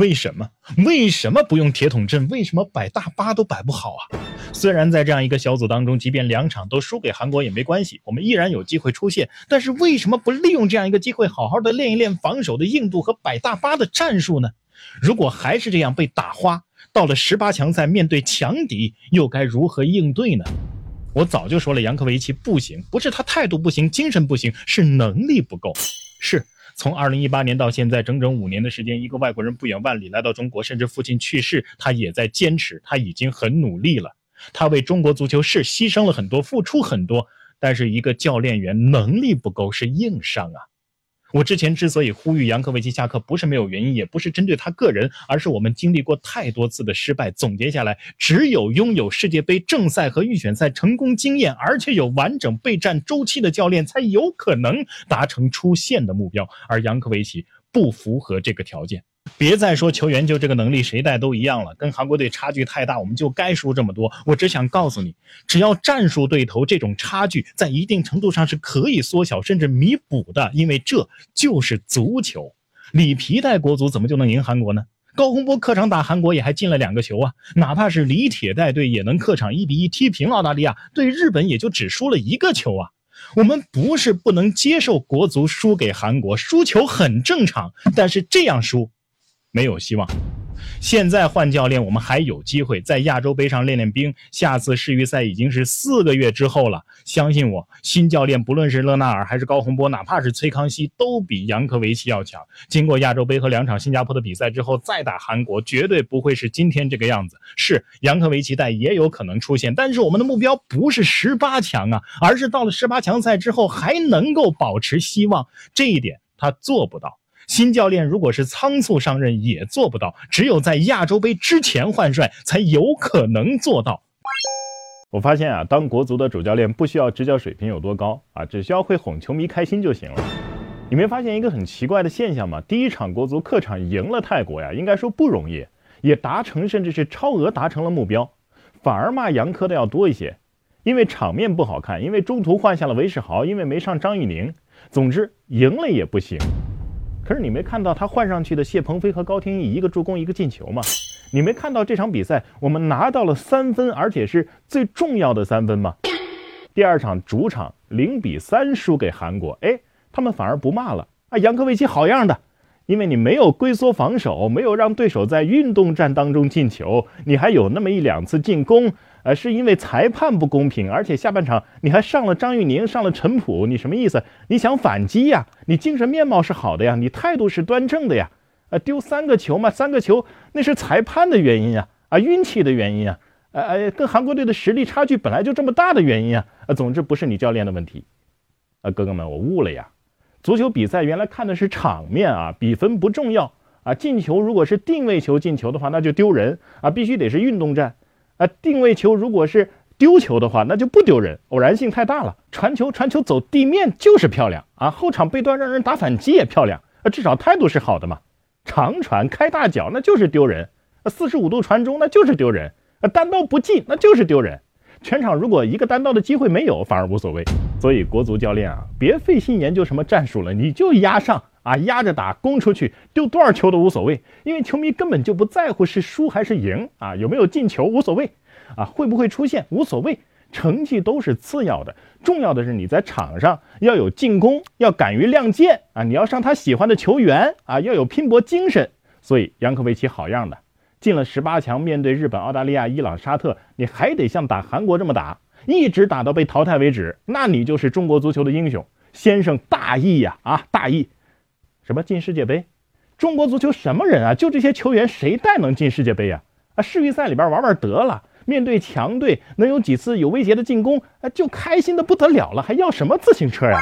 为什么？为什么不用铁桶阵？为什么摆大巴都摆不好啊？虽然在这样一个小组当中，即便两场都输给韩国也没关系，我们依然有机会出线。但是为什么不利用这样一个机会，好好的练一练防守的硬度和摆大巴的战术呢？如果还是这样被打花，到了十八强赛面对强敌，又该如何应对呢？我早就说了，杨科维奇不行，不是他态度不行，精神不行，是能力不够。是。从二零一八年到现在，整整五年的时间，一个外国人不远万里来到中国，甚至父亲去世，他也在坚持，他已经很努力了。他为中国足球是牺牲了很多，付出很多，但是一个教练员能力不够是硬伤啊。我之前之所以呼吁杨科维奇下课，不是没有原因，也不是针对他个人，而是我们经历过太多次的失败，总结下来，只有拥有世界杯正赛和预选赛成功经验，而且有完整备战周期的教练，才有可能达成出线的目标。而杨科维奇不符合这个条件。别再说球员就这个能力谁带都一样了，跟韩国队差距太大，我们就该输这么多。我只想告诉你，只要战术对头，这种差距在一定程度上是可以缩小甚至弥补的，因为这就是足球。里皮带国足怎么就能赢韩国呢？高洪波客场打韩国也还进了两个球啊！哪怕是李铁带队也能客场一比一踢平澳大利亚，对日本也就只输了一个球啊！我们不是不能接受国足输给韩国，输球很正常，但是这样输。没有希望。现在换教练，我们还有机会在亚洲杯上练练兵。下次世预赛已经是四个月之后了，相信我，新教练不论是勒纳尔还是高洪波，哪怕是崔康熙，都比杨科维奇要强。经过亚洲杯和两场新加坡的比赛之后，再打韩国，绝对不会是今天这个样子。是杨科维奇带也有可能出现，但是我们的目标不是十八强啊，而是到了十八强赛之后还能够保持希望。这一点他做不到。新教练如果是仓促上任，也做不到。只有在亚洲杯之前换帅，才有可能做到。我发现啊，当国足的主教练不需要执教水平有多高啊，只需要会哄球迷开心就行了。你没发现一个很奇怪的现象吗？第一场国足客场赢了泰国呀，应该说不容易，也达成甚至是超额达成了目标，反而骂杨科的要多一些，因为场面不好看，因为中途换下了韦世豪，因为没上张玉宁。总之，赢了也不行。可是你没看到他换上去的谢鹏飞和高天意一个助攻一个进球吗？你没看到这场比赛我们拿到了三分，而且是最重要的三分吗？第二场主场零比三输给韩国，哎，他们反而不骂了啊！杨科维奇好样的，因为你没有龟缩防守，没有让对手在运动战当中进球，你还有那么一两次进攻。呃，是因为裁判不公平，而且下半场你还上了张玉宁，上了陈普，你什么意思？你想反击呀？你精神面貌是好的呀，你态度是端正的呀。呃，丢三个球嘛，三个球那是裁判的原因呀，啊，运气的原因啊，呃呃，跟韩国队的实力差距本来就这么大的原因啊。呃，总之不是你教练的问题。啊，哥哥们，我悟了呀。足球比赛原来看的是场面啊，比分不重要啊。进球如果是定位球进球的话，那就丢人啊，必须得是运动战。啊，定位球如果是丢球的话，那就不丢人，偶然性太大了。传球传球走地面就是漂亮啊，后场背端让人打反击也漂亮啊，至少态度是好的嘛。长传开大脚那就是丢人，四十五度传中那就是丢人，啊单刀不进那就是丢人。全场如果一个单刀的机会没有，反而无所谓。所以国足教练啊，别费心研究什么战术了，你就压上啊，压着打，攻出去，丢多少球都无所谓，因为球迷根本就不在乎是输还是赢啊，有没有进球无所谓。啊，会不会出现无所谓，成绩都是次要的，重要的是你在场上要有进攻，要敢于亮剑啊！你要上他喜欢的球员啊，要有拼搏精神。所以杨科维奇好样的，进了十八强，面对日本、澳大利亚、伊朗、沙特，你还得像打韩国这么打，一直打到被淘汰为止，那你就是中国足球的英雄，先生大义呀！啊，大义，什么进世界杯？中国足球什么人啊？就这些球员，谁带能进世界杯呀？啊，世预赛里边玩玩得了。面对强队，能有几次有威胁的进攻，啊就开心的不得了了，还要什么自行车呀？